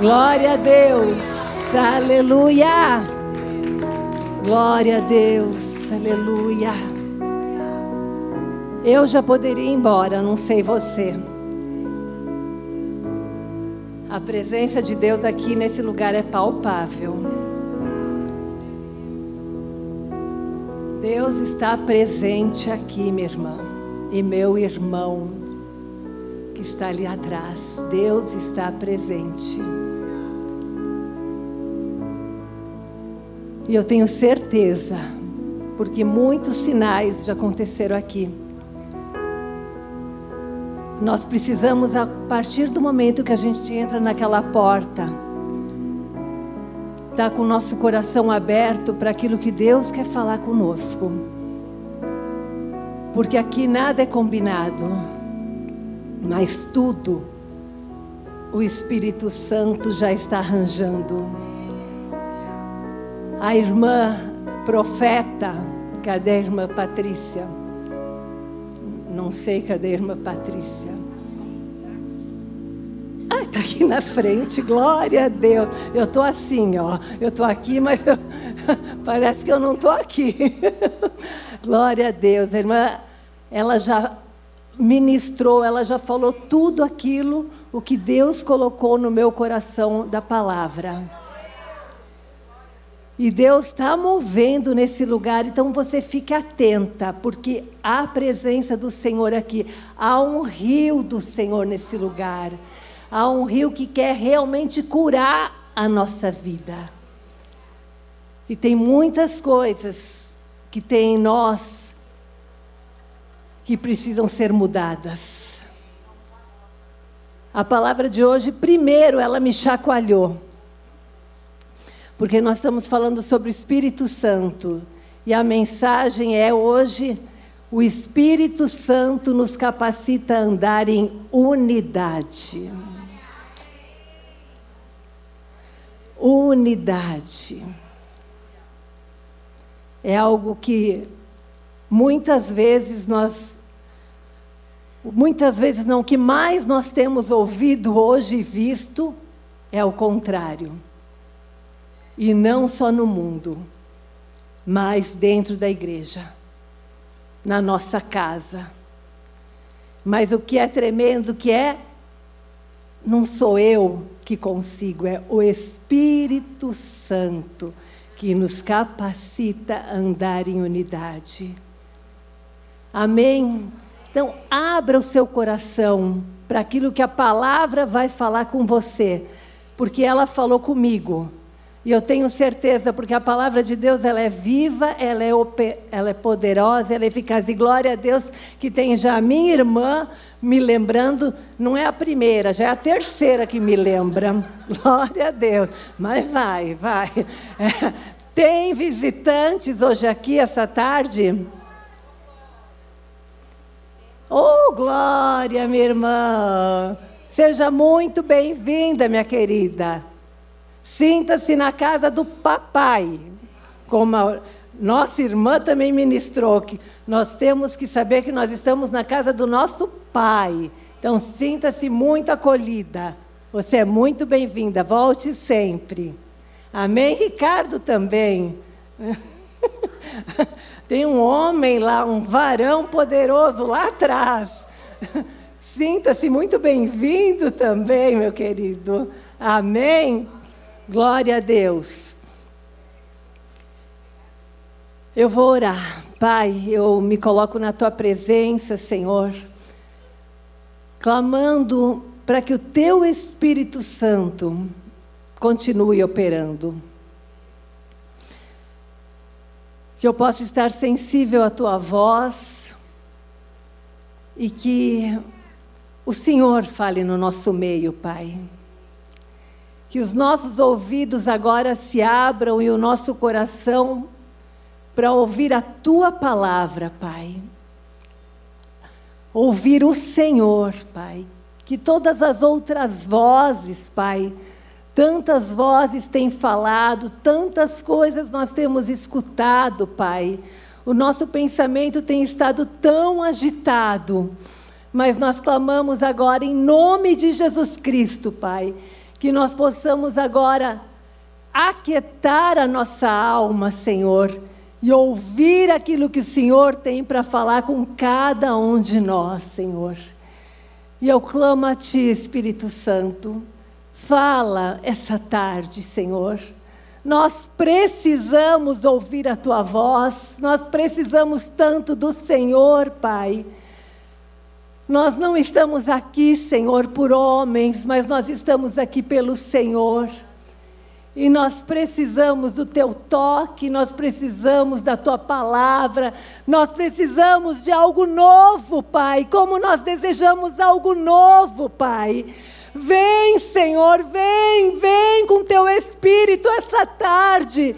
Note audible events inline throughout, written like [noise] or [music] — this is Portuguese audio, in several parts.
Glória a Deus, aleluia. Glória a Deus, aleluia. Eu já poderia ir embora, não sei você. A presença de Deus aqui nesse lugar é palpável. Deus está presente aqui, minha irmã, e meu irmão que está ali atrás. Deus está presente. E eu tenho certeza, porque muitos sinais já aconteceram aqui. Nós precisamos, a partir do momento que a gente entra naquela porta, estar tá com o nosso coração aberto para aquilo que Deus quer falar conosco. Porque aqui nada é combinado, mas tudo o Espírito Santo já está arranjando a irmã profeta, cadê a irmã Patrícia? Não sei cadê a irmã Patrícia. Ah, está aqui na frente, glória a Deus. Eu estou assim, ó. Eu estou aqui, mas eu... [laughs] parece que eu não estou aqui. [laughs] glória a Deus. A irmã, ela já ministrou, ela já falou tudo aquilo, o que Deus colocou no meu coração da palavra. E Deus está movendo nesse lugar, então você fique atenta, porque há a presença do Senhor aqui. Há um rio do Senhor nesse lugar. Há um rio que quer realmente curar a nossa vida. E tem muitas coisas que tem em nós que precisam ser mudadas. A palavra de hoje, primeiro, ela me chacoalhou porque nós estamos falando sobre o Espírito Santo. E a mensagem é hoje: o Espírito Santo nos capacita a andar em unidade. Unidade. É algo que muitas vezes nós muitas vezes não, o que mais nós temos ouvido hoje e visto é o contrário. E não só no mundo, mas dentro da igreja, na nossa casa. Mas o que é tremendo que é não sou eu que consigo, é o Espírito Santo que nos capacita a andar em unidade. Amém? Então, abra o seu coração para aquilo que a palavra vai falar com você, porque ela falou comigo. E eu tenho certeza, porque a palavra de Deus ela é viva, ela é, ela é poderosa, ela é eficaz. E glória a Deus que tem já a minha irmã me lembrando, não é a primeira, já é a terceira que me lembra. [laughs] Glória a Deus. Mas vai, vai. [laughs] É. Tem visitantes hoje aqui essa tarde? Oh, glória, minha irmã. Seja muito bem-vinda, minha querida. Sinta-se na casa do papai. Como a nossa irmã também ministrou, que nós temos que saber que nós estamos na casa do nosso pai. Então, sinta-se muito acolhida. Você é muito bem-vinda. Volte sempre. Amém? Ricardo também. [laughs] Tem um homem lá, um varão poderoso lá atrás. [laughs] Sinta-se muito bem-vindo também, meu querido. Amém? Glória a Deus. Eu vou orar. Pai, eu me coloco na tua presença, Senhor, clamando para que o teu Espírito Santo continue operando. Que eu possa estar sensível à tua voz e que o Senhor fale no nosso meio, Pai. Que os nossos ouvidos agora se abram e o nosso coração para ouvir a tua palavra, Pai. Ouvir o Senhor, Pai. Que todas as outras vozes, Pai, tantas vozes têm falado, tantas coisas nós temos escutado, Pai. O nosso pensamento tem estado tão agitado, mas nós clamamos agora em nome de Jesus Cristo, Pai que nós possamos agora aquietar a nossa alma, Senhor, e ouvir aquilo que o Senhor tem para falar com cada um de nós, Senhor. E eu clamo a Ti, Espírito Santo, fala essa tarde, Senhor. Nós precisamos ouvir a Tua voz, nós precisamos tanto do Senhor, Pai. Nós não estamos aqui, Senhor, por homens, mas nós estamos aqui pelo Senhor. E nós precisamos do teu toque, nós precisamos da tua palavra, nós precisamos de algo novo, Pai. Como nós desejamos algo novo, Pai. Vem, Senhor, vem, vem com teu espírito essa tarde.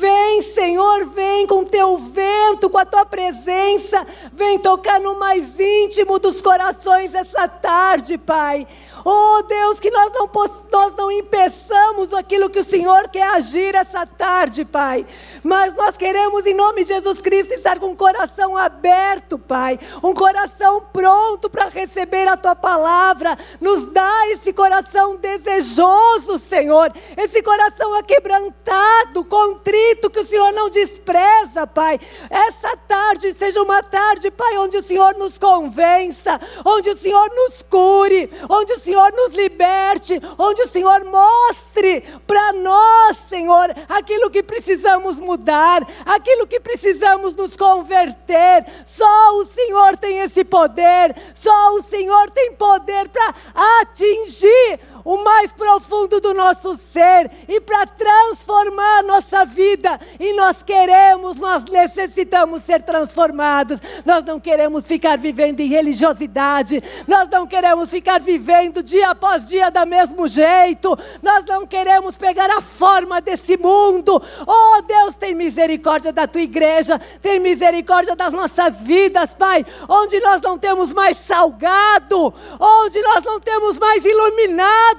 Vem, Senhor, vem com teu vento, com a tua presença. Vem tocar no mais íntimo dos corações essa tarde, Pai. Oh Deus, que nós não, nós não impeçamos aquilo que o Senhor quer agir essa tarde, Pai. Mas nós queremos, em nome de Jesus Cristo, estar com o coração aberto, Pai. Um coração pronto para receber a Tua palavra. Nos dá esse coração desejoso, Senhor. Esse coração aquebrantado, contrito, que o Senhor não despreza, Pai. Essa tarde seja uma tarde, Pai, onde o Senhor nos convença, onde o Senhor nos cure, onde o Senhor nos liberte, onde o Senhor mostre para nós, Senhor, aquilo que precisamos mudar, aquilo que precisamos nos converter. Só o Senhor tem esse poder, só o Senhor tem poder para atingir o mais profundo do nosso ser e para transformar nossa vida. E nós queremos, nós necessitamos ser transformados. Nós não queremos ficar vivendo em religiosidade, nós não queremos ficar vivendo dia após dia da mesmo jeito, nós não queremos pegar a forma desse mundo. Oh Deus, tem misericórdia da tua igreja, tem misericórdia das nossas vidas, Pai, onde nós não temos mais salgado, onde nós não temos mais iluminado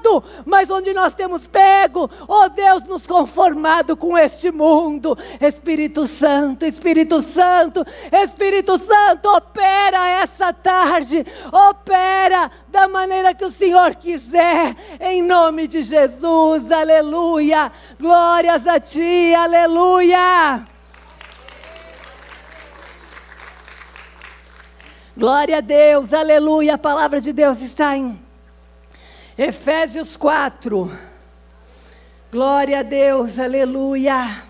mas onde nós temos pego, ó oh Deus, nos conformado com este mundo. Espírito Santo, Espírito Santo, Espírito Santo, opera essa tarde, opera da maneira que o Senhor quiser, em nome de Jesus, aleluia. Glórias a Ti, aleluia. Glória a Deus, aleluia. A palavra de Deus está em Efésios 4. Glória a Deus, aleluia.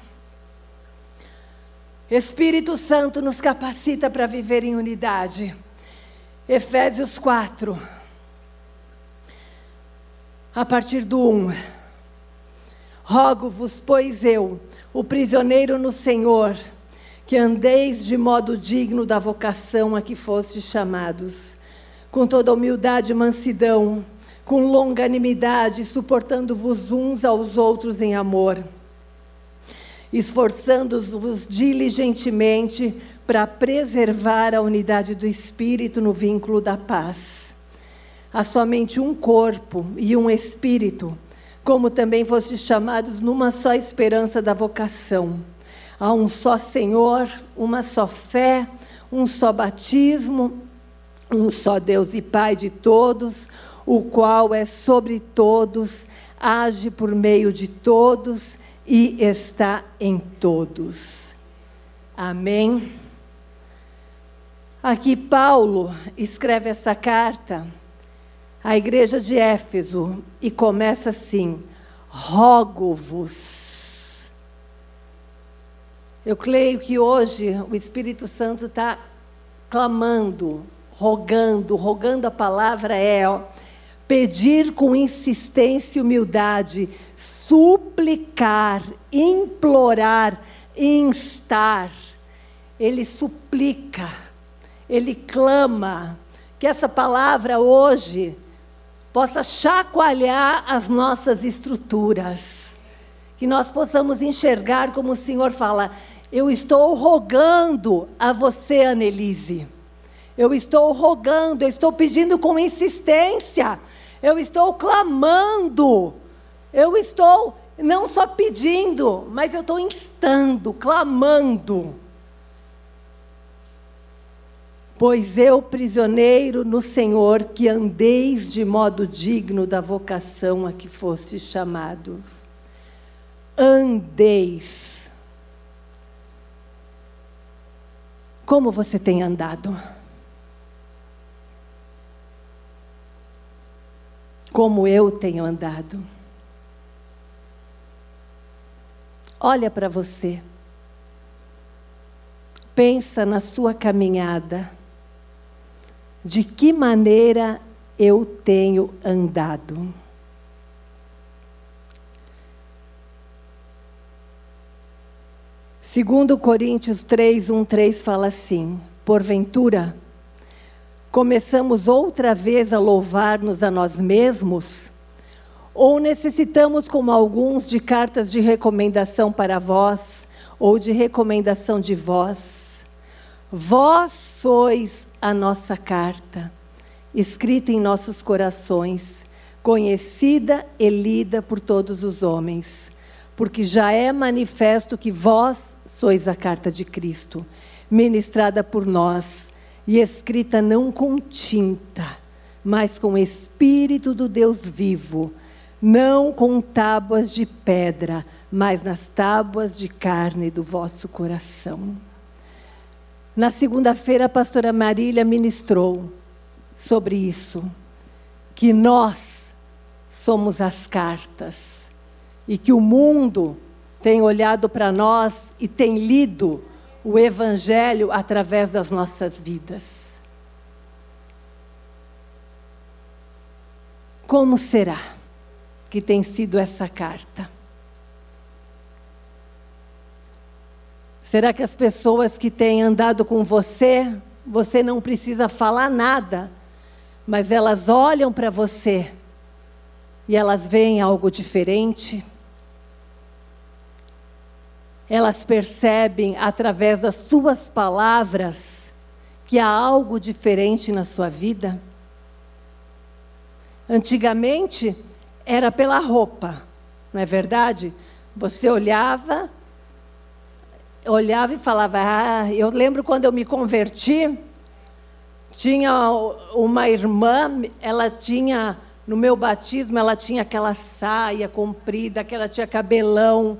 Espírito Santo nos capacita para viver em unidade. Efésios 4. A partir do 1. Rogo-vos, pois eu, o prisioneiro no Senhor, que andeis de modo digno da vocação a que fostes chamados, com toda humildade e mansidão, com longanimidade, suportando-vos uns aos outros em amor, esforçando-vos diligentemente para preservar a unidade do espírito no vínculo da paz. Há somente um corpo e um espírito, como também fostes chamados numa só esperança da vocação. Há um só Senhor, uma só fé, um só batismo, um só Deus e Pai de todos, o qual é sobre todos, age por meio de todos e está em todos. Amém. Aqui Paulo escreve essa carta à igreja de Éfeso e começa assim: rogo-vos. Eu creio que hoje o Espírito Santo está clamando, rogando, rogando a palavra é ó, pedir com insistência e humildade, suplicar, implorar, instar. Ele suplica, ele clama, que essa palavra hoje possa chacoalhar as nossas estruturas, que nós possamos enxergar como o Senhor fala: Eu estou rogando a você, Annelise. Eu estou rogando, eu estou pedindo com insistência eu estou clamando, eu estou não só pedindo, mas eu estou instando, clamando. Pois eu, prisioneiro no Senhor, que andeis de modo digno da vocação a que fostes chamados. Andeis. Como você tem andado? Como eu tenho andado? Olha para você. Pensa na sua caminhada de que maneira eu tenho andado. Segundo Coríntios 3, 1, 3 fala assim: Porventura, começamos outra vez a louvar-nos a nós mesmos? Ou necessitamos, como alguns, de cartas de recomendação para vós, ou de recomendação de vós? Vós sois a nossa carta, escrita em nossos corações, conhecida e lida por todos os homens, porque já é manifesto que vós sois a carta de Cristo, ministrada por nós e escrita não com tinta, mas com o Espírito do Deus vivo, não com tábuas de pedra, mas nas tábuas de carne do vosso coração. Na segunda-feira, a pastora Marília ministrou sobre isso, que nós somos as cartas e que o mundo tem olhado para nós e tem lido o Evangelho através das nossas vidas. Como será que tem sido essa carta? Será que as pessoas que têm andado com você, você não precisa falar nada, mas elas olham para você e elas veem algo diferente? Elas percebem através das suas palavras que há algo diferente na sua vida? Antigamente era pela roupa, não é verdade? Você olhava olhava e falava: Ah, eu lembro quando eu me converti, tinha uma irmã, ela tinha, no meu batismo, ela tinha aquela saia comprida, que ela tinha cabelão.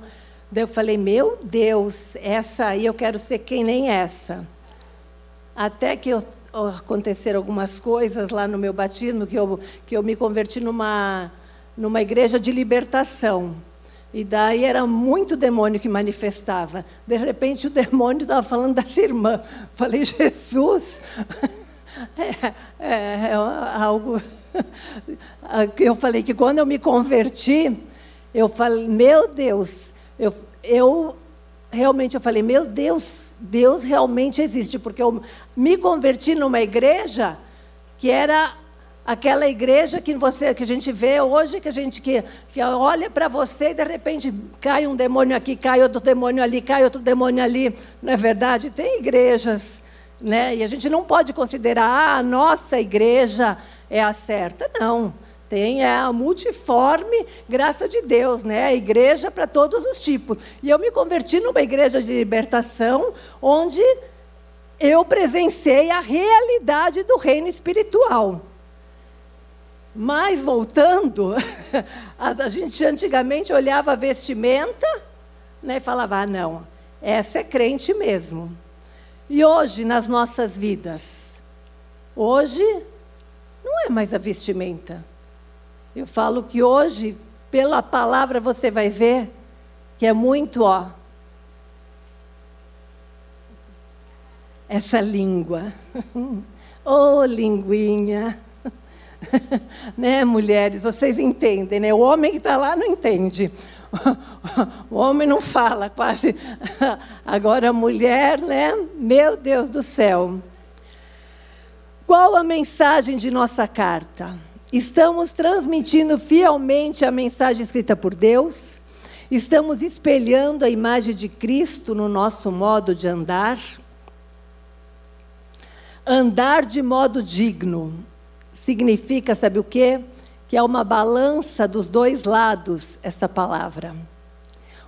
Daí eu falei: Meu Deus, essa aí eu quero ser quem nem essa. Até que eu, aconteceram algumas coisas lá no meu batismo, que eu, que eu me converti numa, numa igreja de libertação. E daí era muito demônio que manifestava. De repente o demônio estava falando dessa irmã. Falei, Jesus, [laughs] é, é, é algo. [laughs] Eu falei que quando eu me converti, eu falei, meu Deus, eu, eu realmente eu falei, meu Deus, Deus realmente existe, porque eu me converti numa igreja que era Aquela igreja que você que a gente vê hoje, que a gente que, que olha para você e de repente cai um demônio aqui, cai outro demônio ali, cai outro demônio ali. Não é verdade? Tem igrejas, né? E a gente não pode considerar ah, a nossa igreja é a certa, não. Tem é a multiforme graça de Deus, né? A igreja para todos os tipos. E eu me converti numa igreja de libertação onde eu presenciei a realidade do reino espiritual. Mas voltando, [laughs] a gente antigamente olhava a vestimenta né, e falava: ah, não, essa é crente mesmo. E hoje, nas nossas vidas, hoje não é mais a vestimenta. Eu falo que hoje, pela palavra, você vai ver que é muito, ó. Essa língua. [laughs] Oh, linguinha. [laughs] né, mulheres? Vocês entendem, né? O homem que está lá não entende. [laughs] O homem não fala quase. Agora a mulher, né? Meu Deus do céu. Qual a mensagem de nossa carta? Estamos transmitindo fielmente a mensagem escrita por Deus? Estamos espelhando a imagem de Cristo no nosso modo de andar? Andar de modo digno significa, sabe o quê? Que é uma balança dos dois lados, essa palavra.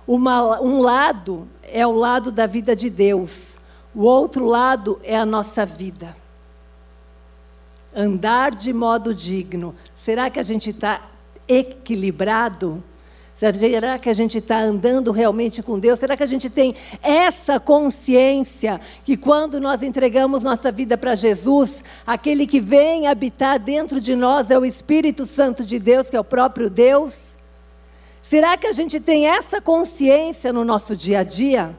Uma, um lado é o lado da vida de Deus, o outro lado é a nossa vida. Andar de modo digno. Será que a gente está equilibrado? Será que a gente está andando realmente com Deus? Será que a gente tem essa consciência que quando nós entregamos nossa vida para Jesus, aquele que vem habitar dentro de nós é o Espírito Santo de Deus, que é o próprio Deus? Será que a gente tem essa consciência no nosso dia a dia?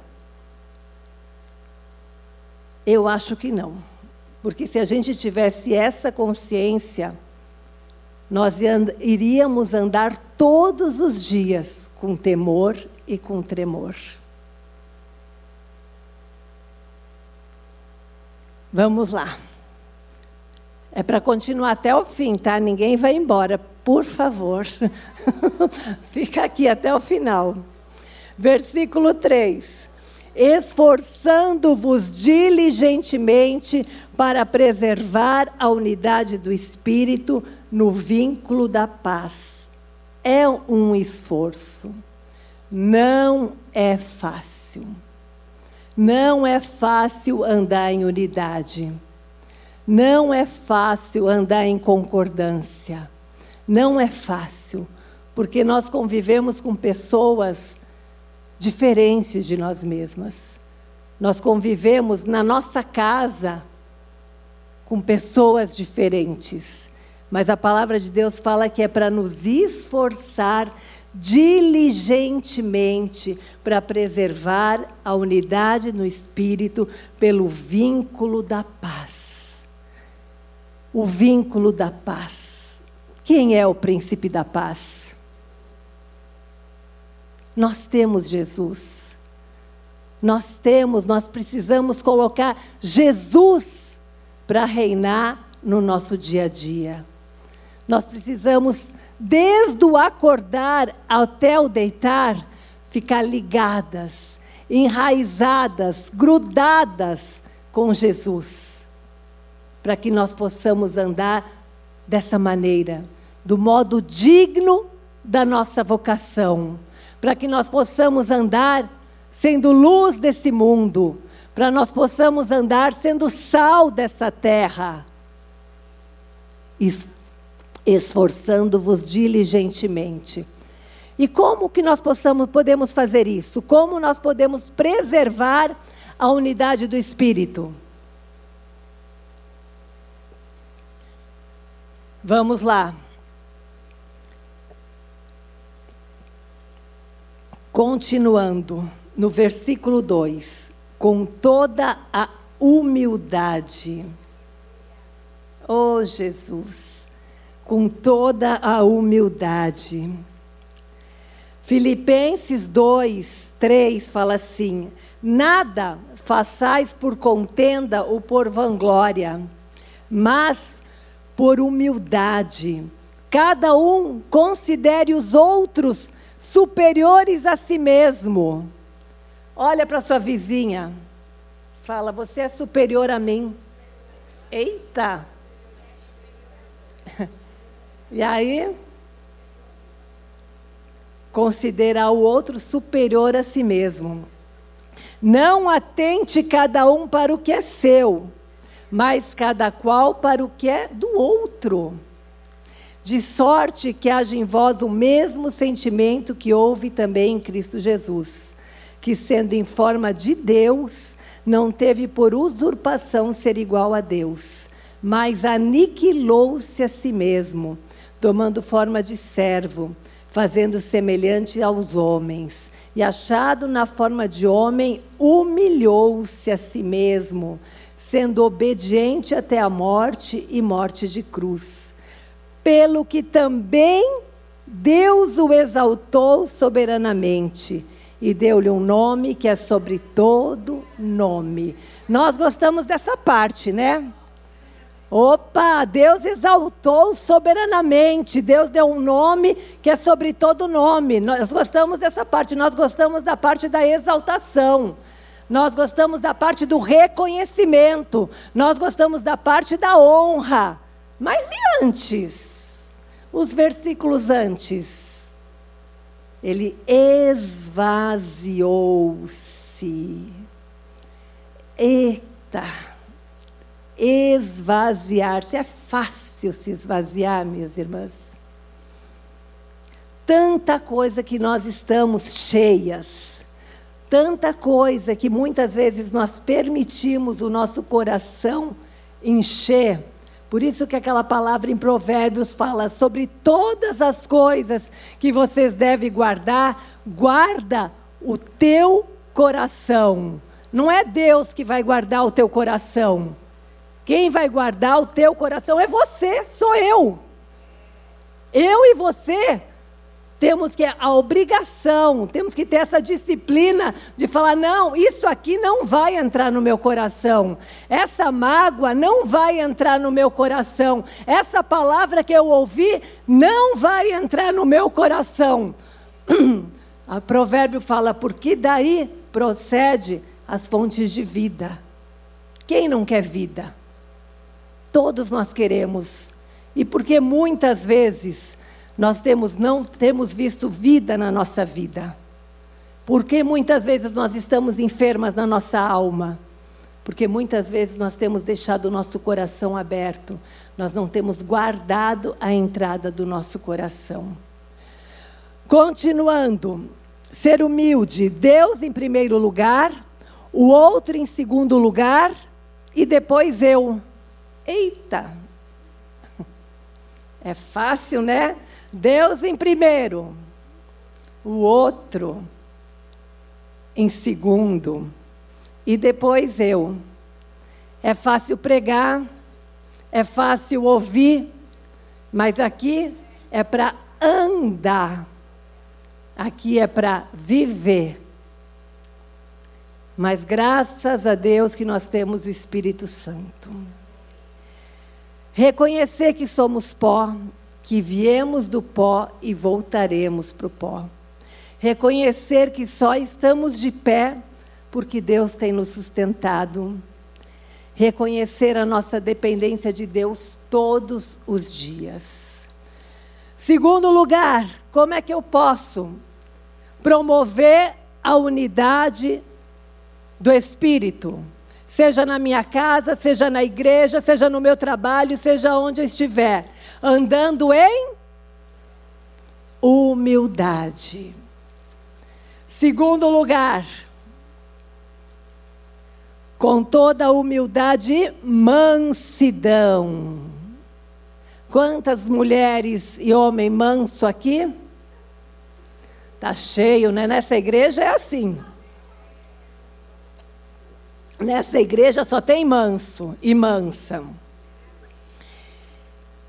Eu acho que não. Porque se a gente tivesse essa consciência, nós iríamos andar todos os dias com temor e com tremor. Vamos lá. É para continuar até o fim, tá? Ninguém vai embora, por favor. [laughs] Fica aqui até o final. Versículo 3 esforçando-vos diligentemente para preservar a unidade do espírito no vínculo da paz. É um esforço. Não é fácil. Não é fácil andar em unidade. Não é fácil andar em concordância. Não é fácil, porque nós convivemos com pessoas diferentes de nós mesmas. Nós convivemos na nossa casa com pessoas diferentes. Mas a palavra de Deus fala que é para nos esforçar diligentemente para preservar a unidade no espírito pelo vínculo da paz. O vínculo da paz. Quem é o príncipe da paz? Nós temos Jesus. Nós temos, nós precisamos colocar Jesus para reinar no nosso dia a dia. Nós precisamos, desde o acordar até o deitar, ficar ligadas, enraizadas, grudadas com Jesus, para que nós possamos andar dessa maneira, do modo digno da nossa vocação para que nós possamos andar sendo luz desse mundo, para nós possamos andar sendo sal dessa terra, esforçando-vos diligentemente. E como que nós possamos, podemos fazer isso? Como nós podemos preservar a unidade do Espírito? Vamos lá. Continuando, no versículo 2: com toda a humildade. Oh, Jesus, com toda a humildade. Filipenses 2, 3 fala assim: Nada façais por contenda ou por vanglória, mas por humildade. Cada um considere os outros superiores a si mesmo. Olha para sua vizinha. Fala, você é superior a mim. Eita! [laughs] E aí, considerar o outro superior a si mesmo. Não atente cada um para o que é seu, mas cada qual para o que é do outro de sorte que haja em vós o mesmo sentimento que houve também em Cristo Jesus, que sendo em forma de Deus, não teve por usurpação ser igual a Deus, mas aniquilou-se a si mesmo, tomando forma de servo, fazendo semelhante aos homens, e achado na forma de homem, humilhou-se a si mesmo, sendo obediente até a morte e morte de cruz pelo que também Deus o exaltou soberanamente e deu-lhe um nome que é sobre todo nome. Nós gostamos dessa parte, né? Opa, Deus exaltou soberanamente, Deus deu um nome que é sobre todo nome. Nós gostamos dessa parte, nós gostamos da parte da exaltação. Nós gostamos da parte do reconhecimento, nós gostamos da parte da honra. Mas e antes? Os versículos antes. Ele esvaziou-se. Eita! esvaziar-se. É fácil se esvaziar, minhas irmãs. Tanta coisa que nós estamos cheias, tanta coisa que muitas vezes nós permitimos o nosso coração encher. Por isso que aquela palavra em Provérbios fala sobre todas as coisas que vocês devem guardar, guarda o teu coração. Não é Deus que vai guardar o teu coração. Quem vai guardar o teu coração é você, sou eu. Eu e você temos que a obrigação, temos que ter essa disciplina de falar não, isso aqui não vai entrar no meu coração. Essa mágoa não vai entrar no meu coração. Essa palavra que eu ouvi não vai entrar no meu coração. [clears throat] O provérbio fala porque daí procede as fontes de vida. Quem não quer vida? Todos nós queremos. E porque muitas vezes nós temos não temos visto vida na nossa vida. Porque muitas vezes nós estamos enfermas na nossa alma. Porque muitas vezes nós temos deixado o nosso coração aberto, nós não temos guardado a entrada do nosso coração. Continuando, ser humilde, Deus em primeiro lugar, o outro em segundo lugar e depois eu. Eita! [laughs] É fácil, né? Deus em primeiro, o outro em segundo e depois eu. É fácil pregar, é fácil ouvir, mas aqui é para andar. Aqui é para viver. Mas graças a Deus que nós temos o Espírito Santo. Reconhecer que somos pó, que viemos do pó e voltaremos para o pó. Reconhecer que só estamos de pé porque Deus tem nos sustentado. Reconhecer a nossa dependência de Deus todos os dias. Segundo lugar, como é que eu posso promover a unidade do Espírito, seja na minha casa, seja na igreja, seja no meu trabalho, seja onde eu estiver, andando em humildade. Segundo lugar, com toda humildade e mansidão. Quantas mulheres e homem manso aqui? Tá cheio, né? Nessa igreja é assim. Nessa igreja só tem manso e mansa.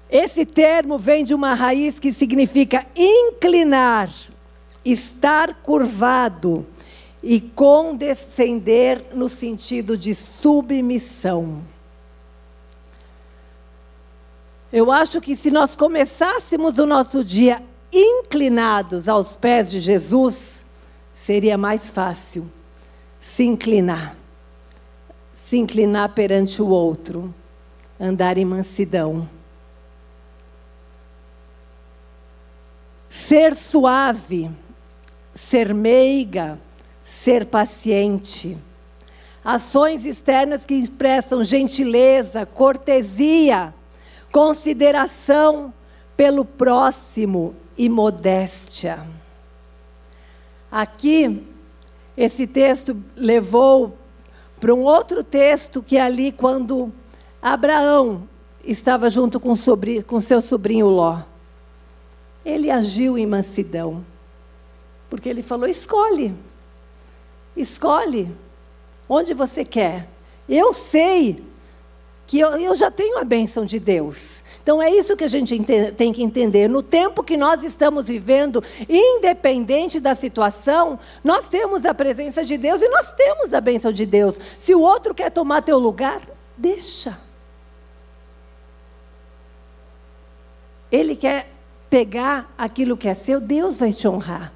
Esse termo vem de uma raiz que significa inclinar, estar curvado e condescender no sentido de submissão. Eu acho que se nós começássemos o nosso dia inclinados aos pés de Jesus, seria mais fácil se inclinar se inclinar perante o outro, andar em mansidão. Ser suave, ser meiga, ser paciente. Ações externas que expressam gentileza, cortesia, consideração pelo próximo e modéstia. Aqui, esse texto levou para um outro texto que é ali quando Abraão estava junto com, com seu sobrinho Ló. Ele agiu em mansidão, porque ele falou: escolhe, escolhe onde você quer. Eu sei que eu, eu já tenho a bênção de Deus. Então é isso que a gente tem que entender. No tempo que nós estamos vivendo, independente da situação, nós temos a presença de Deus e nós temos a bênção de Deus. Se o outro quer tomar teu lugar, deixa. Ele quer pegar aquilo que é seu, Deus vai te honrar.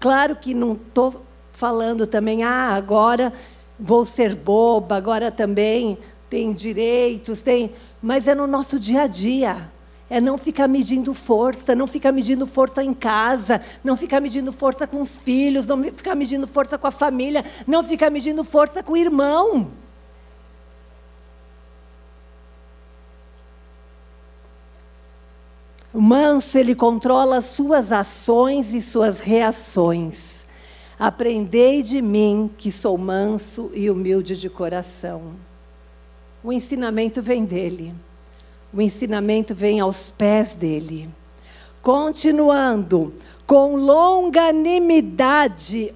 Claro que não estou falando também, ah, agora vou ser boba, agora também tem direitos, tem mas é no nosso dia a dia. É não ficar medindo força, não ficar medindo força em casa, não ficar medindo força com os filhos, não ficar medindo força com a família, não ficar medindo força com o irmão. Manso, ele controla suas ações e suas reações. Aprendei de mim, que sou manso e humilde de coração. O ensinamento vem dele. O ensinamento vem aos pés dele. Continuando, com longanimidade.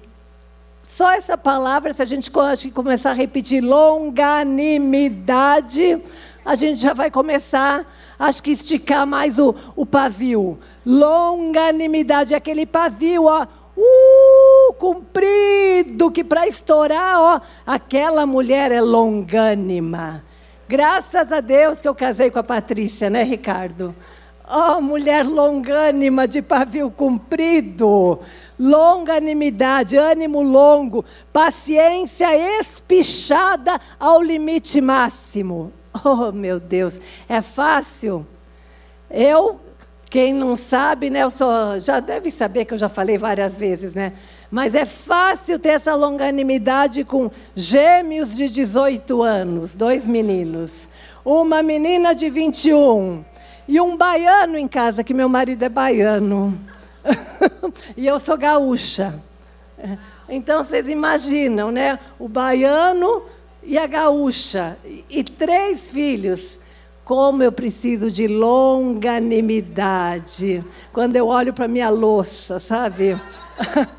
Só essa palavra, se a gente começar a repetir longanimidade, a gente já vai começar, acho que esticar mais o, o pavio. Longanimidade, aquele pavio, ó, uh, comprido, que para estourar, ó, aquela mulher é longânima. Graças a Deus que eu casei com a Patrícia, né, Ricardo? Oh, mulher longânima de pavio comprido, longanimidade, ânimo longo, paciência espichada ao limite máximo. Oh, meu Deus, é fácil? Eu, quem não sabe, né, eu sou, já deve saber que eu já falei várias vezes, né? Mas é fácil ter essa longanimidade com gêmeos de 18 anos, dois meninos. Uma menina de 21 e um baiano em casa, que meu marido é baiano. [laughs] e eu sou gaúcha. Então vocês imaginam, né? O baiano e a gaúcha. E, três filhos. Como eu preciso de longanimidade. Quando eu olho para minha louça, sabe? [laughs]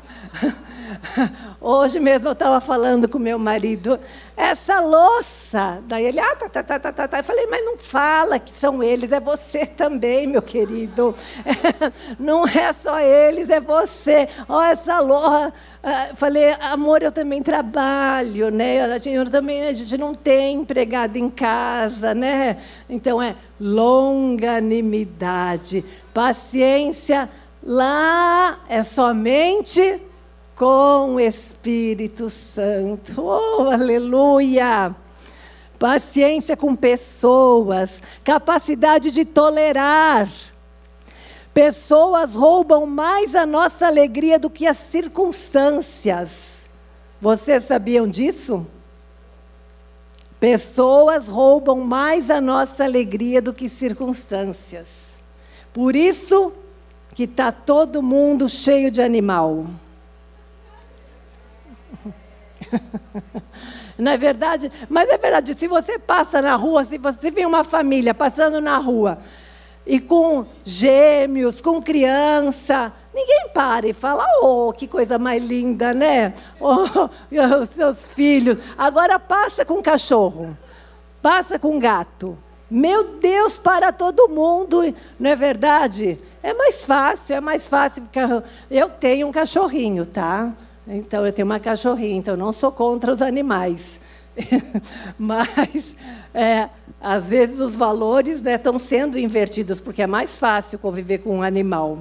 [laughs] Hoje mesmo eu estava falando com meu marido, essa louça. Daí ele, ah, tá, tá, tá, tá, tá, tá. Eu falei, mas não fala que são eles, é você também, meu querido. [laughs] não é só eles, é você. Ó, oh, essa louça. Uh, falei, amor, eu também trabalho, né? A gente, eu também, a gente não tem empregado em casa, né? Então é longanimidade, paciência. Lá é somente com o Espírito Santo. Oh, aleluia! Paciência com pessoas, capacidade de tolerar. Pessoas roubam mais a nossa alegria do que as circunstâncias. Vocês sabiam disso? Pessoas roubam mais a nossa alegria do que circunstâncias. Por isso que está todo mundo cheio de animal. [laughs] Não é verdade? Mas é verdade, se você passa na rua, se você vê uma família passando na rua e com gêmeos, com criança, ninguém para e fala: "Oh, que coisa mais linda, né? Oh, [laughs] os seus filhos". Agora passa com cachorro. Passa com gato. Meu Deus, para todo mundo, não é verdade? É mais fácil, é mais fácil ficar. Eu tenho um cachorrinho, tá? Então, eu tenho uma cachorrinha, então não sou contra os animais. [laughs] Mas, é, às vezes, os valores né, estão sendo invertidos, porque é mais fácil conviver com um animal.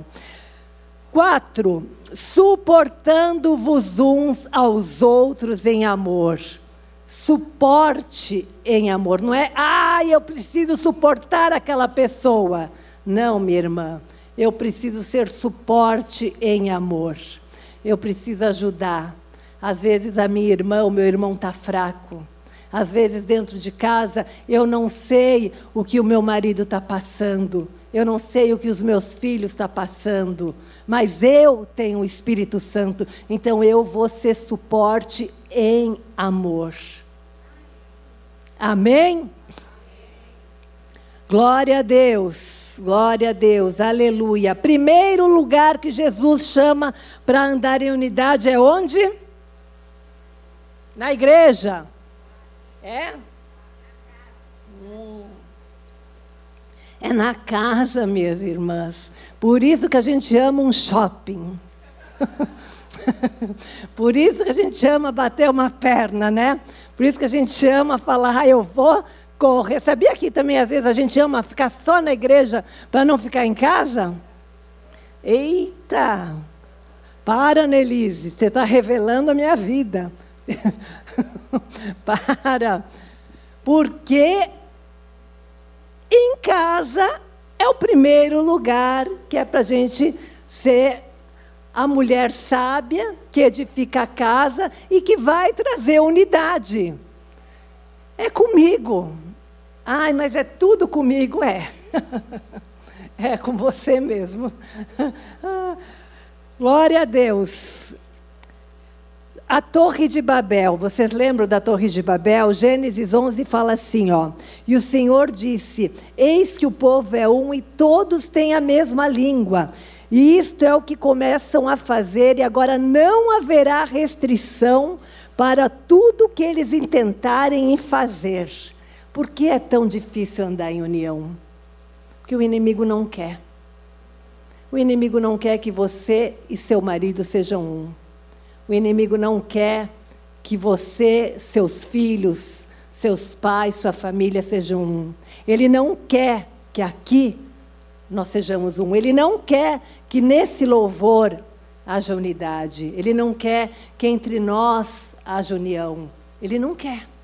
Quatro, suportando-vos uns aos outros em amor. Suporte em amor. Não é, ah, eu preciso suportar aquela pessoa. Não, minha irmã. Eu preciso ser suporte em amor eu preciso ajudar. Às vezes a minha irmã, o meu irmão está fraco. Às vezes dentro de casa eu não sei o que o meu marido está passando. Eu não sei o que os meus filhos estão tá passando. Mas eu tenho o Espírito Santo. Então eu vou ser suporte em amor. Amém? Glória a Deus. Glória a Deus, aleluia. Primeiro lugar que Jesus chama para andar em unidade é onde? Na igreja. É? Hum. É na casa, minhas irmãs. Por isso que a gente ama um shopping. [laughs] Por isso que a gente ama bater uma perna, né? Por isso que a gente ama falar, ah, eu vou correr. Sabia que também às vezes a gente ama ficar só na igreja para não ficar em casa? Eita! Para, Nelise, você está revelando a minha vida. [laughs] para. Porque em casa é o primeiro lugar que é para a gente ser a mulher sábia que edifica a casa e que vai trazer unidade. É comigo. Ai, mas é tudo comigo, é. [laughs] É com você mesmo. [laughs] Glória a Deus. A Torre de Babel, vocês lembram da Torre de Babel? Gênesis 11 fala assim, ó. E o Senhor disse: Eis que o povo é um e todos têm a mesma língua. E isto é o que começam a fazer, e agora não haverá restrição para tudo que eles intentarem fazer. Por que é tão difícil andar em união? Porque o inimigo não quer. O inimigo não quer que você e seu marido sejam um. O inimigo não quer que você, seus filhos, seus pais, sua família sejam um. Ele não quer que aqui nós sejamos um. Ele não quer que nesse louvor haja unidade. Ele não quer que entre nós haja união. Ele não quer.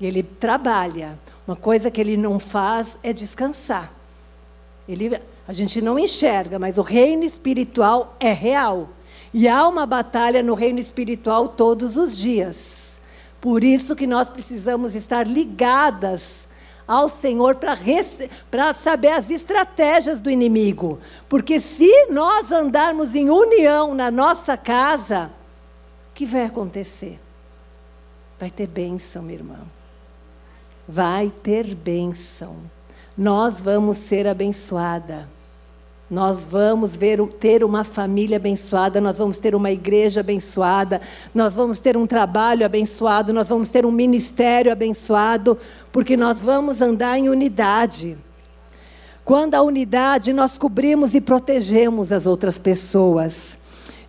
E ele trabalha. Uma coisa que ele não faz é descansar. Ele, a gente não enxerga, mas o reino espiritual é real. E há uma batalha no reino espiritual todos os dias. Por isso que nós precisamos estar ligadas ao Senhor para saber as estratégias do inimigo. Porque se nós andarmos em união na nossa casa, o que vai acontecer? Vai ter bênção, minha irmã. Vai ter bênção. Nós vamos ser abençoada. Nós vamos ver, ter uma família abençoada, nós vamos ter uma igreja abençoada, nós vamos ter um trabalho abençoado, nós vamos ter um ministério abençoado, porque nós vamos andar em unidade. Quando a unidade, nós cobrimos e protegemos as outras pessoas.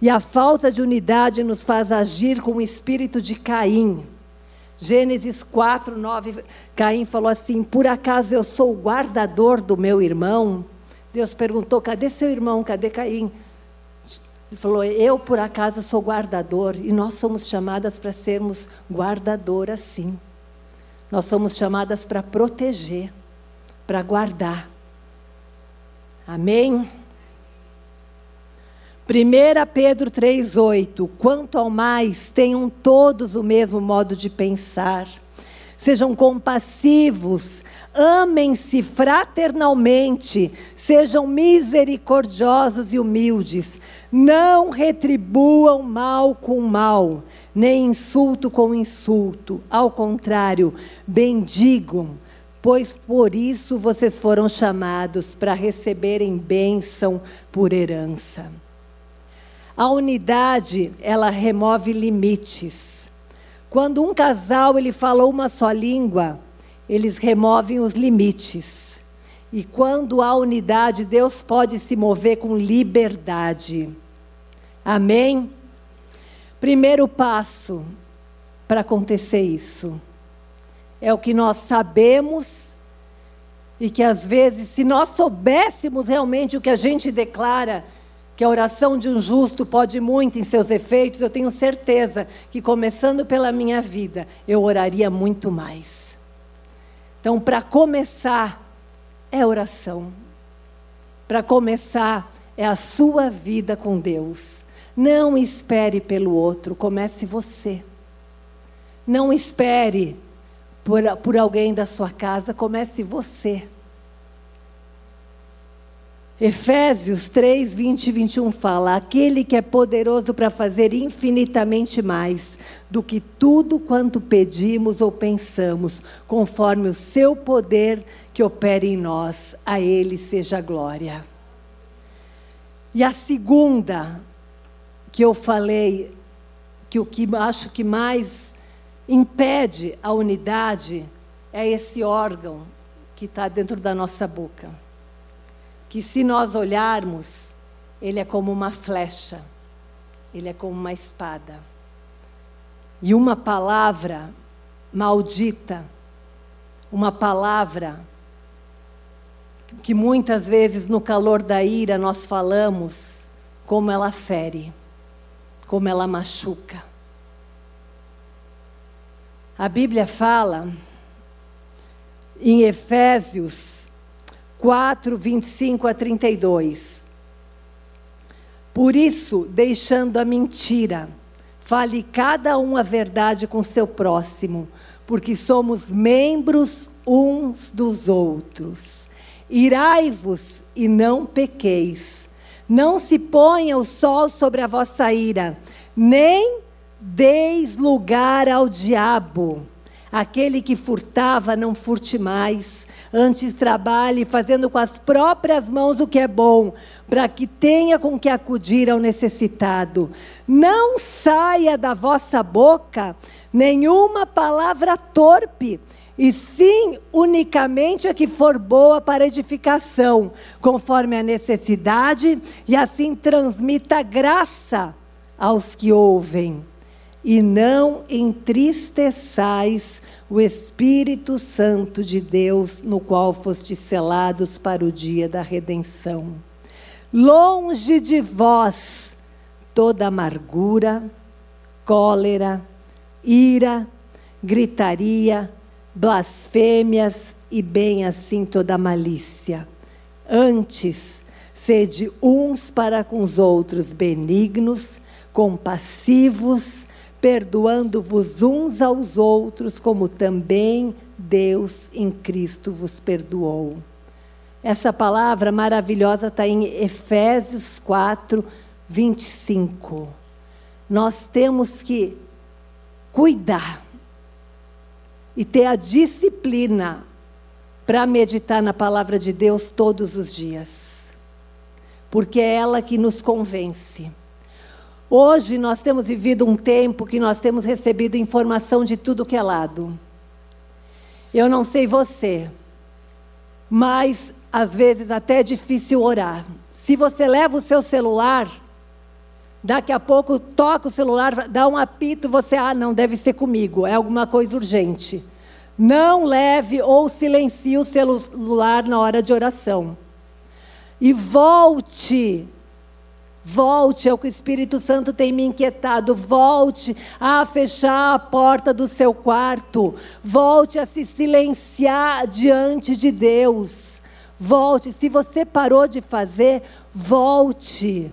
E a falta de unidade nos faz agir com o espírito de Caim. Gênesis 4, 9, Caim falou assim: Por acaso eu sou o guardador do meu irmão? Deus perguntou: cadê seu irmão? Cadê Caim? Ele falou: Eu, por acaso, sou guardador. E nós somos chamadas para sermos guardadoras, sim. Nós somos chamadas para proteger, para guardar. Amém? 1 Pedro 3,8: Quanto ao mais, tenham todos o mesmo modo de pensar. Sejam compassivos, amem-se fraternalmente, sejam misericordiosos e humildes, não retribuam mal com mal, nem insulto com insulto, ao contrário, bendigam, pois por isso vocês foram chamados para receberem bênção por herança. A unidade, ela remove limites. Quando um casal ele falou uma só língua, eles removem os limites. E quando há unidade, Deus pode se mover com liberdade. Amém? Primeiro passo para acontecer isso é o que nós sabemos e que às vezes, se nós soubéssemos realmente o que a gente declara, que a oração de um justo pode muito em seus efeitos, eu tenho certeza que começando pela minha vida, eu oraria muito mais. Então, para começar, é oração. Para começar, é a sua vida com Deus. Não espere pelo outro, comece você. Não espere por, por alguém da sua casa, comece você. Efésios 3, 20 e 21 fala: Aquele que é poderoso para fazer infinitamente mais do que tudo quanto pedimos ou pensamos, conforme o seu poder que opera em nós. A Ele seja a glória. E a segunda que eu falei, que o que acho que mais impede a unidade é esse órgão que está dentro da nossa boca. Que se nós olharmos, ele é como uma flecha, ele é como uma espada. E uma palavra maldita, uma palavra que muitas vezes no calor da ira nós falamos, como ela fere, como ela machuca. A Bíblia fala em Efésios 4, 25 a 32. Por isso, deixando a mentira, Fale cada um a verdade com seu próximo, porque somos membros uns dos outros. Irai-vos e não pequeis. Não se ponha o sol sobre a vossa ira, nem deis lugar ao diabo. Aquele que furtava, não furte mais. Antes trabalhe fazendo com as próprias mãos o que é bom, para que tenha com que acudir ao necessitado. Não saia da vossa boca nenhuma palavra torpe, e sim unicamente a que for boa para edificação, conforme a necessidade, e assim transmita graça aos que ouvem. E não entristeçais o Espírito Santo de Deus, no qual fostes selados para o dia da redenção. Longe de vós toda amargura, cólera, ira, gritaria, blasfêmias e bem assim toda malícia. Antes, sede uns para com os outros benignos, compassivos, perdoando-vos uns aos outros, como também Deus em Cristo vos perdoou. Essa palavra maravilhosa está em Efésios 4, 25. Nós temos que cuidar e ter a disciplina para meditar na palavra de Deus todos os dias. Porque é ela que nos convence. Hoje nós temos vivido um tempo que nós temos recebido informação de tudo que é lado. Eu não sei você, mas às vezes até é difícil orar. Se você leva o seu celular, Daqui a pouco toca o celular, dá um apito, você, ah, não, deve ser comigo, é alguma coisa urgente. Não leve ou silencie o celular na hora de oração. E volte, volte, é o que o Espírito Santo tem me inquietado. Volte a fechar a porta do seu quarto. Volte a se silenciar diante de Deus. Volte, se você parou de fazer, volte.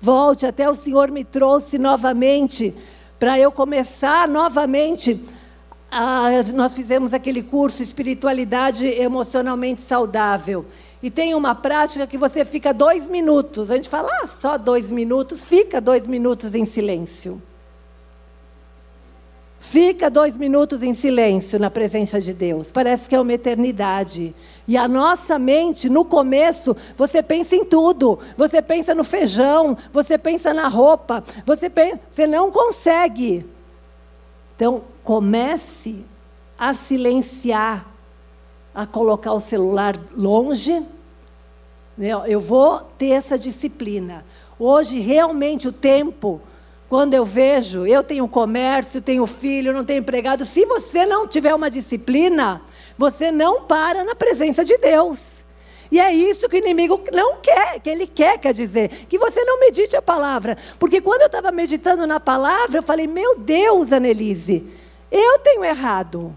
Volte, até o Senhor me trouxe novamente para eu começar novamente. nós fizemos aquele curso Espiritualidade Emocionalmente Saudável. E tem uma prática que você fica dois minutos. A gente fala, ah, só dois minutos. Fica dois minutos em silêncio. Fica dois minutos em silêncio na presença de Deus. Parece que é uma eternidade. E a nossa mente, no começo, você pensa em tudo. Você pensa no feijão, você pensa na roupa, você, pensa, você não consegue. Então, comece a silenciar, a colocar o celular longe. Eu vou ter essa disciplina. Hoje, realmente, o tempo quando eu vejo, eu tenho comércio, tenho filho, não tenho empregado, se você não tiver uma disciplina, você não para na presença de Deus. E é isso que o inimigo não quer, que ele quer, quer dizer, que você não medite a palavra. Porque quando eu estava meditando na palavra, eu falei, meu Deus, Annelise, eu tenho errado.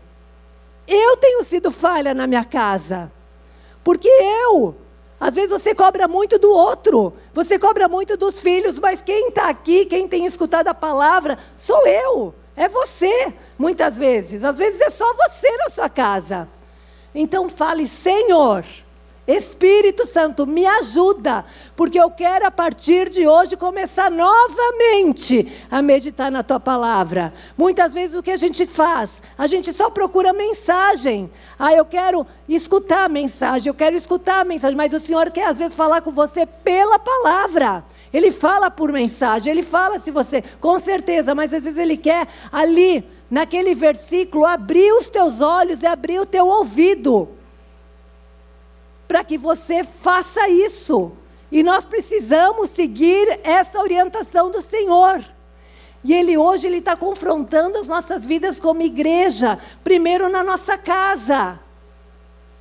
Eu tenho sido falha na minha casa. Porque eu às vezes você cobra muito do outro, você cobra muito dos filhos, mas quem está aqui, quem tem escutado a palavra, sou eu, é você, muitas vezes. Às vezes é só você na sua casa. Então fale, Senhor. Espírito Santo, me ajuda, porque eu quero a partir de hoje começar novamente a meditar na tua palavra. Muitas vezes o que a gente faz? A gente só procura mensagem. Ah, eu quero escutar a mensagem, eu quero escutar a mensagem, mas o Senhor quer às vezes falar com você pela palavra. Ele fala por mensagem, ele fala se você, com certeza, mas às vezes ele quer ali, naquele versículo, abrir os teus olhos e abrir o teu ouvido para que você faça isso. E nós precisamos seguir essa orientação do Senhor. E Ele hoje ele está confrontando as nossas vidas como igreja, primeiro na nossa casa.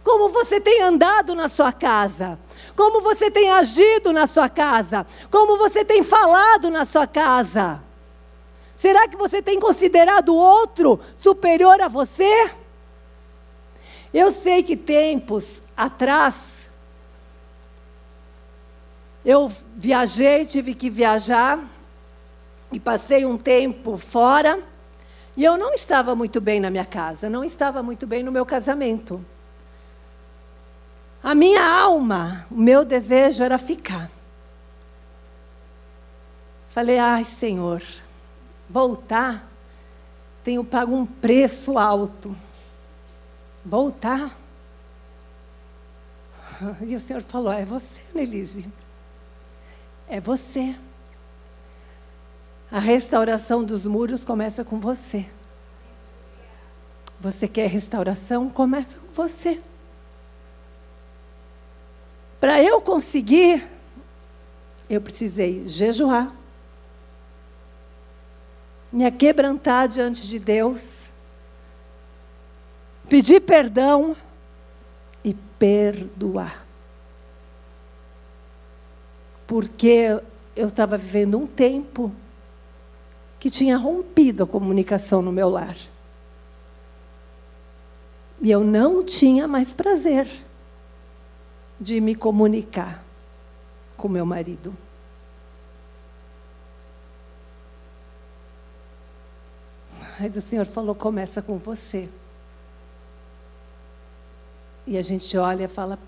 Como você tem andado na sua casa? Como você tem agido na sua casa? Como você tem falado na sua casa? Será que você tem considerado o outro superior a você? Eu sei que tempos atrás, eu viajei, tive que viajar e passei um tempo fora. E eu não estava muito bem na minha casa, não estava muito bem no meu casamento. A minha alma, o meu desejo era ficar. Falei, ai Senhor, voltar, tenho pago um preço alto. Voltar. [laughs] E o Senhor falou: é você, Nelise. É você. A restauração dos muros começa com você. Você quer restauração? Começa com você. Para eu conseguir, eu precisei jejuar, me aquebrantar diante de Deus, pedir perdão e perdoar. Porque eu estava vivendo um tempo que tinha rompido a comunicação no meu lar. E eu não tinha mais prazer de me comunicar com meu marido. Mas o Senhor falou: começa com você. E a gente olha e fala: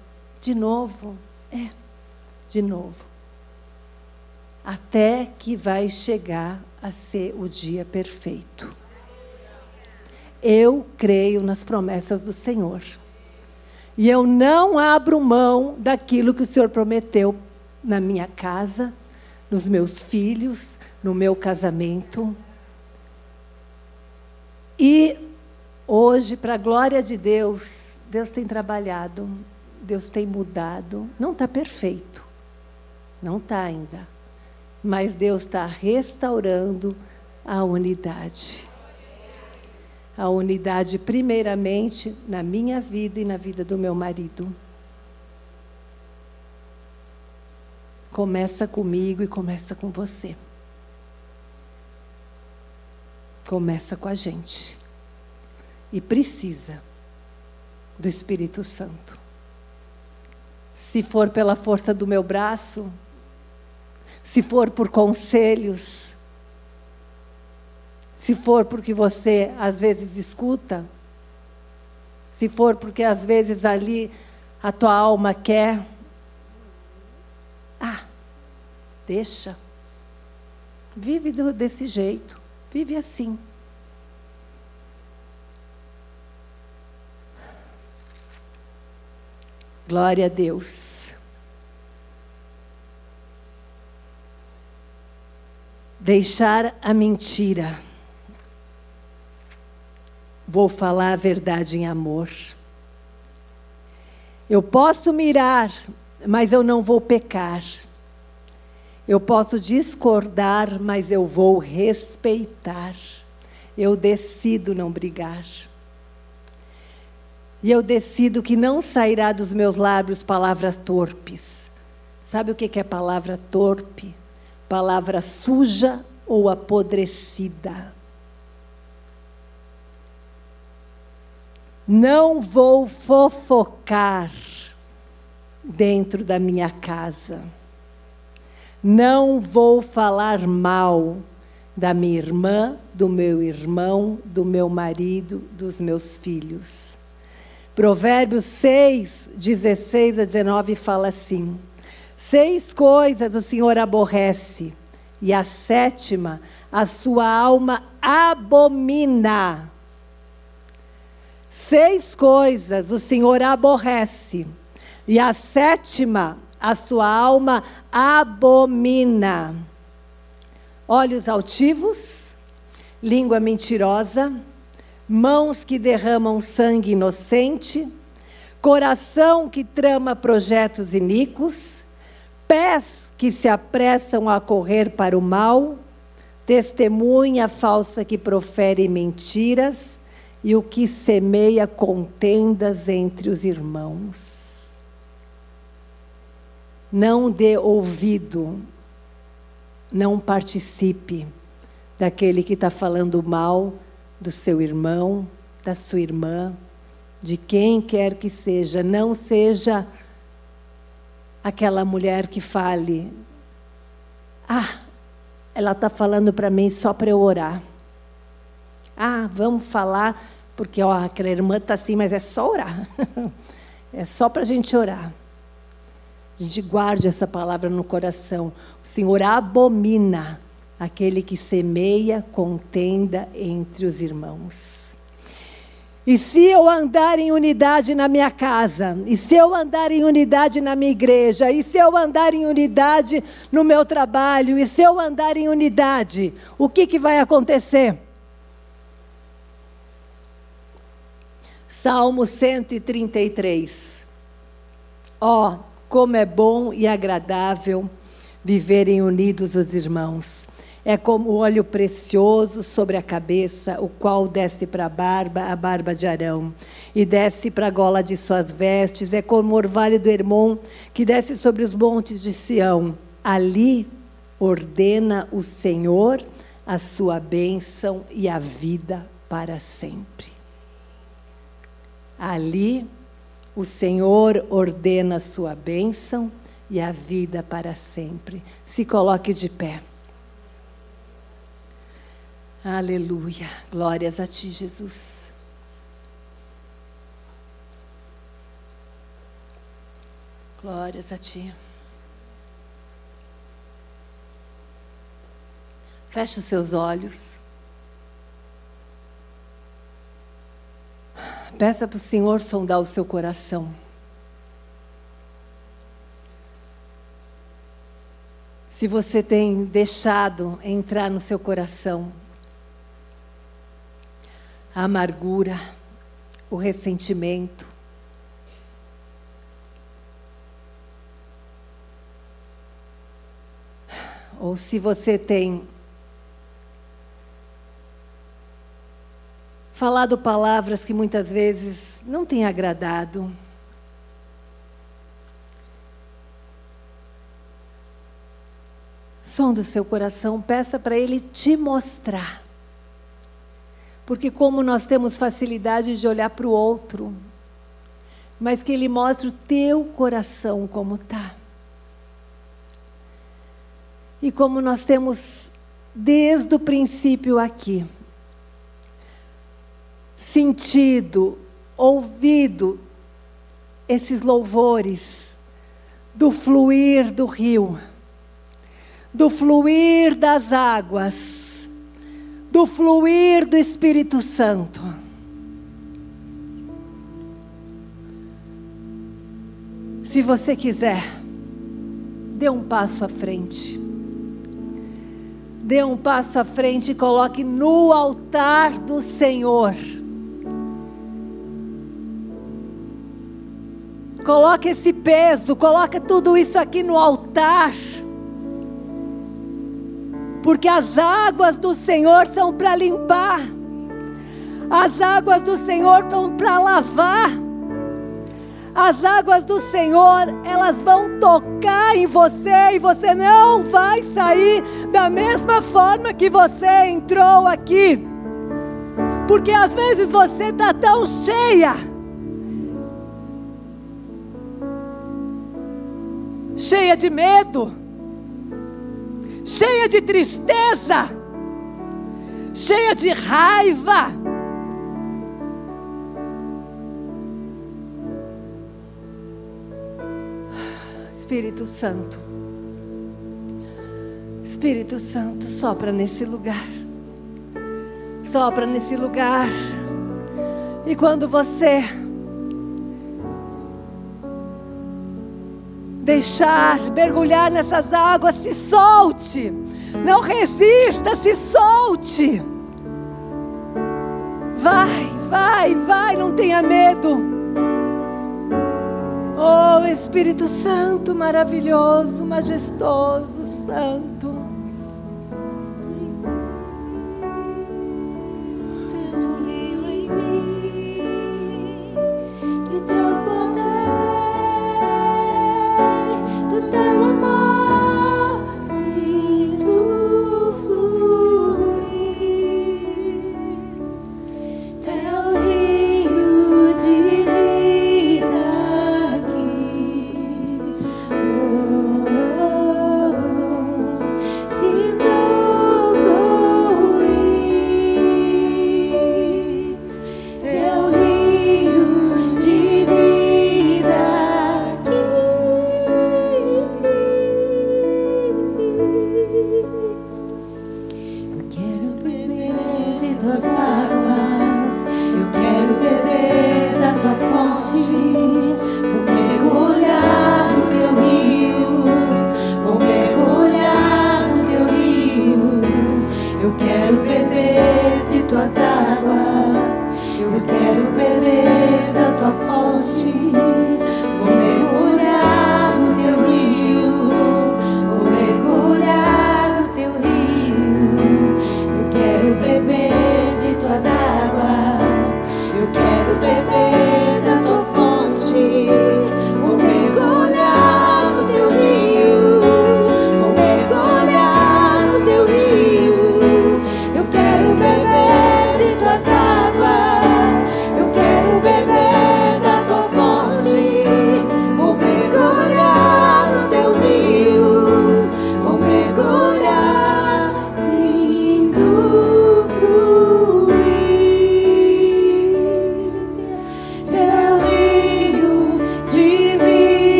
de novo? É, de novo. Até que vai chegar a ser o dia perfeito. Eu creio nas promessas do Senhor. E eu não abro mão daquilo que o Senhor prometeu na minha casa, nos meus filhos, no meu casamento. E hoje, para a glória de Deus, Deus tem trabalhado, Deus tem mudado. Não está perfeito, não está ainda. Mas Deus está restaurando a unidade. A unidade, primeiramente, na minha vida e na vida do meu marido. Começa comigo e começa com você começa com a gente. E precisa do Espírito Santo. Se for pela força do meu braço, se for por conselhos, se for porque você às vezes escuta, se for porque às vezes ali a tua alma quer, ah, deixa. Vive desse jeito. Vive assim. Glória a Deus. Deixar a mentira. Vou falar a verdade em amor. Eu posso mirar, mas eu não vou pecar. Eu posso discordar, mas eu vou respeitar. Eu decido não brigar. E eu decido que não sairá dos meus lábios palavras torpes. Sabe o que é palavra torpe? Palavra suja ou apodrecida. Não vou fofocar dentro da minha casa. Não vou falar mal da minha irmã, do meu irmão, do meu marido, dos meus filhos. Provérbios 6, 16 a 19 fala assim: Seis coisas o Senhor aborrece, e a sétima a sua alma abomina. Seis coisas o Senhor aborrece, e a sétima a sua alma abomina. Olhos altivos, língua mentirosa, mãos que derramam sangue inocente, coração que trama projetos iníquos, pés que se apressam a correr para o mal, testemunha falsa que profere mentiras e o que semeia contendas entre os irmãos. Não dê ouvido, não participe daquele que está falando mal do seu irmão, da sua irmã, de quem quer que seja. Não seja aquela mulher que fale: Ah, ela está falando para mim só para eu orar. Ah, vamos falar, porque ó, aquela irmã está assim, mas é só orar. [laughs] É só para a gente orar. A gente guarde essa palavra no coração. O Senhor abomina aquele que semeia contenda entre os irmãos. E se eu andar em unidade na minha casa, e se eu andar em unidade na minha igreja, e se eu andar em unidade no meu trabalho, e se eu andar em unidade, o que, que vai acontecer? Salmo 133. Ó, oh, como é bom e agradável viverem unidos os irmãos. É como óleo precioso sobre a cabeça, o qual desce para a barba, a barba de Arão, e desce para a gola de suas vestes. É como o orvalho do Hermon, que desce sobre os montes de Sião. Ali ordena o Senhor a sua bênção e a vida para sempre. Ali, o Senhor ordena a sua bênção e a vida para sempre. Se coloque de pé. Aleluia. Glórias a ti, Jesus. Glórias a ti. Feche os seus olhos. Peça para o Senhor sondar o seu coração. Se você tem deixado entrar no seu coração a amargura, o ressentimento, ou se você tem falado palavras que muitas vezes não têm agradado. Som do seu coração, peça para Ele te mostrar. Porque, como nós temos facilidade de olhar para o outro, mas que Ele mostre o teu coração como está. E como nós temos desde o princípio aqui, sentido, ouvido esses louvores do fluir do rio, do fluir das águas, do fluir do Espírito Santo. Se você quiser, dê um passo à frente. Dê um passo à frente e coloque no altar do Senhor Coloca esse peso, coloca tudo isso aqui no altar. Porque as águas do Senhor são para limpar. As águas do Senhor são para lavar. As águas do Senhor, elas vão tocar em você e você não vai sair da mesma forma que você entrou aqui. Porque às vezes você está tão cheia cheia de medo, cheia de tristeza, cheia de raiva. Espírito Santo, Espírito Santo, sopra nesse lugar, sopra nesse lugar. E quando você deixar mergulhar nessas águas, se solte. Não resista, se solte. Vai, vai, vai, não tenha medo. Oh Espírito Santo maravilhoso, majestoso, santo.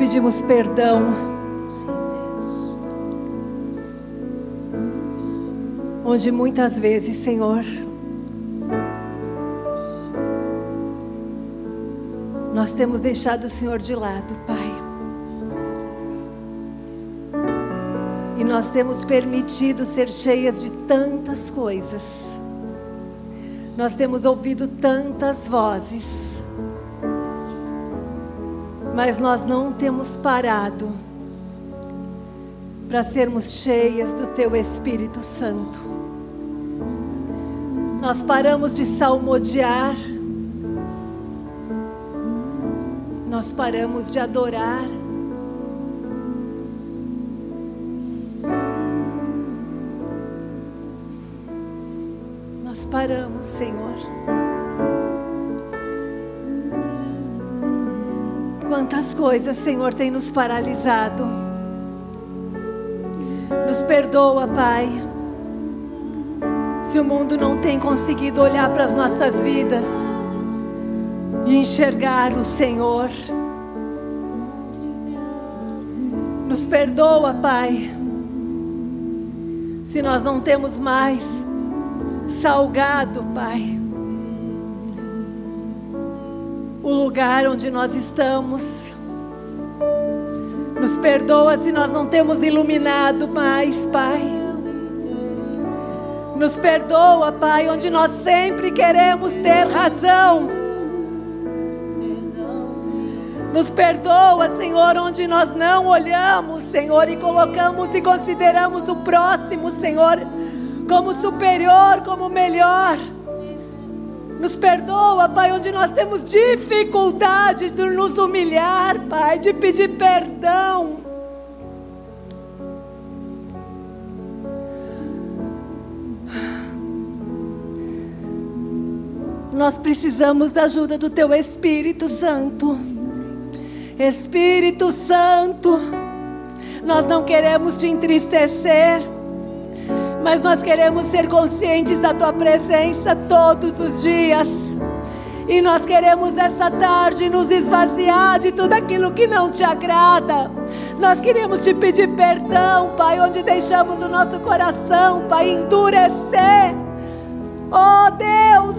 Pedimos perdão. Onde muitas vezes, Senhor, nós temos deixado o Senhor de lado, Pai. E nós temos permitido ser cheias de tantas coisas. Nós temos ouvido tantas vozes. Mas nós não temos parado para sermos cheias do Teu Espírito Santo. Nós paramos de salmodiar. Nós paramos de adorar. Nós paramos, Senhor. Quantas coisas, Senhor, tem nos paralisado. Nos perdoa, Pai. Se o mundo não tem conseguido olhar para as nossas vidas e enxergar o Senhor. Nos perdoa, Pai. Se nós não temos mais salgado, Pai, o lugar onde nós estamos. Nos perdoa se nós não temos iluminado mais, Pai. Nos perdoa, Pai, onde nós sempre queremos ter razão. Nos perdoa, Senhor, onde nós não olhamos, Senhor, e colocamos e consideramos o próximo, Senhor, como superior, como melhor. Nos perdoa, Pai, onde nós temos dificuldade de nos humilhar, Pai, de pedir perdão. Nós precisamos da ajuda do Teu Espírito Santo. Espírito Santo, nós não queremos te entristecer, mas nós queremos ser conscientes da tua presença todos os dias. E nós queremos essa tarde nos esvaziar de tudo aquilo que não te agrada. Nós queremos te pedir perdão, Pai, onde deixamos o nosso coração, Pai, endurecer. Oh Deus,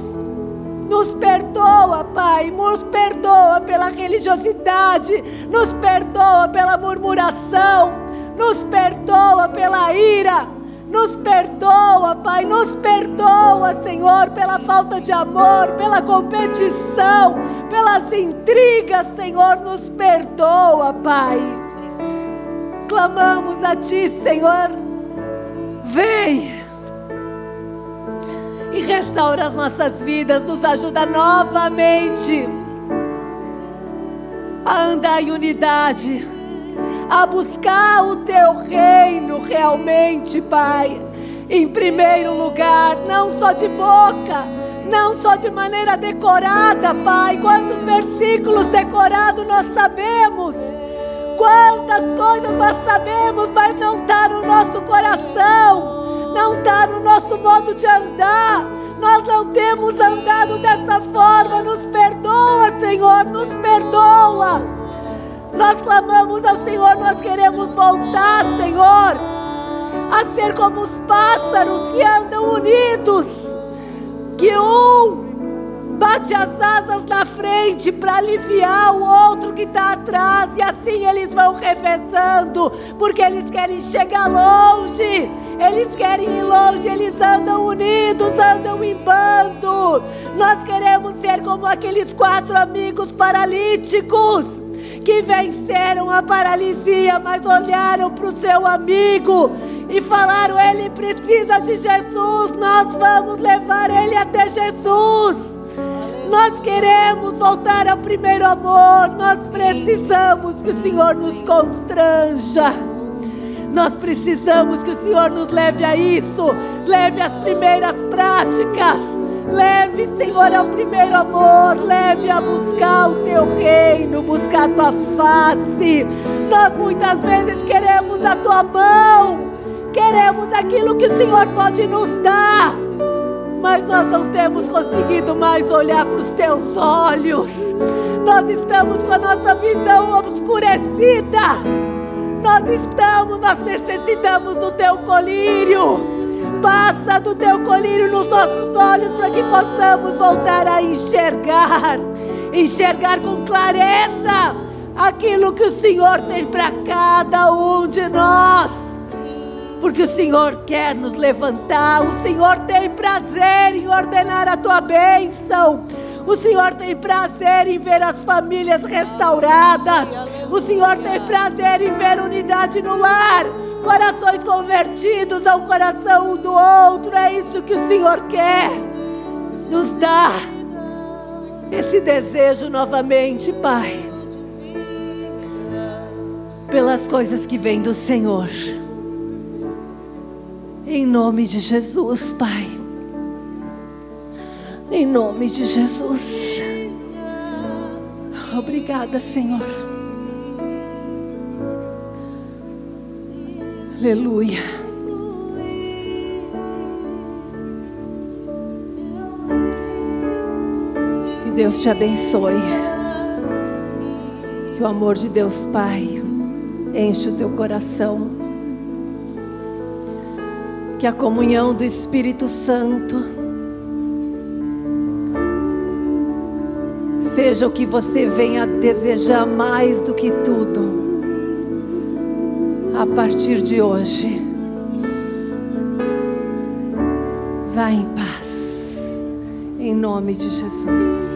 Nos perdoa, Pai, nos perdoa pela religiosidade, nos perdoa pela murmuração, nos perdoa pela ira, nos perdoa, Pai, nos perdoa, Senhor, pela falta de amor, pela competição, pelas intrigas, Senhor, nos perdoa, Pai. Clamamos a Ti, Senhor, vem e restaura as nossas vidas, nos ajuda novamente. A andar em unidade, a buscar o teu reino realmente, Pai. Em primeiro lugar, não só de boca, não só de maneira decorada, Pai. Quantos versículos decorados nós sabemos, quantas coisas nós sabemos, mas não está no nosso coração não está no nosso modo de andar. Nós não temos andado dessa forma. Nos perdoa, Senhor, nos perdoa. Nós clamamos ao Senhor, nós queremos voltar, Senhor, a ser como os pássaros que andam unidos. Que um bate as asas na frente para aliviar o outro que está atrás, e assim eles vão revezando, porque eles querem chegar longe. Eles querem ir longe, eles andam unidos, andam em bando. Nós queremos ser como aqueles quatro amigos paralíticos que venceram a paralisia, mas olharam para o seu amigo e falaram: Ele precisa de Jesus, nós vamos levar ele até Jesus. Nós queremos voltar ao primeiro amor, nós precisamos que o Senhor nos constranja. Nós precisamos que o Senhor nos leve a isso. Leve as primeiras práticas. Leve, Senhor, ao primeiro amor. Leve a buscar o teu reino, buscar a tua face. Nós muitas vezes queremos a tua mão. Queremos aquilo que o Senhor pode nos dar. Mas nós não temos conseguido mais olhar para os teus olhos. Nós estamos com a nossa visão obscurecida. Nós estamos, nós necessitamos do teu colírio. Passa do teu colírio nos nossos olhos para que possamos voltar a enxergar. Enxergar com clareza aquilo que o Senhor tem para cada um de nós. Porque o Senhor quer nos levantar, o Senhor tem prazer em ordenar a tua bênção. O Senhor tem prazer em ver as famílias restauradas. O Senhor tem prazer em ver unidade no lar. Corações convertidos ao coração um do outro. É isso que o Senhor quer. Nos dá esse desejo novamente, Pai. Pelas coisas que vêm do Senhor. Em nome de Jesus, Pai. Em nome de Jesus. Obrigada, Senhor. Aleluia. Que Deus te abençoe. Que o amor de Deus Pai enche o teu coração. Que a comunhão do Espírito Santo seja o que você venha desejar mais do que tudo. A partir de hoje, vá em paz, em nome de Jesus.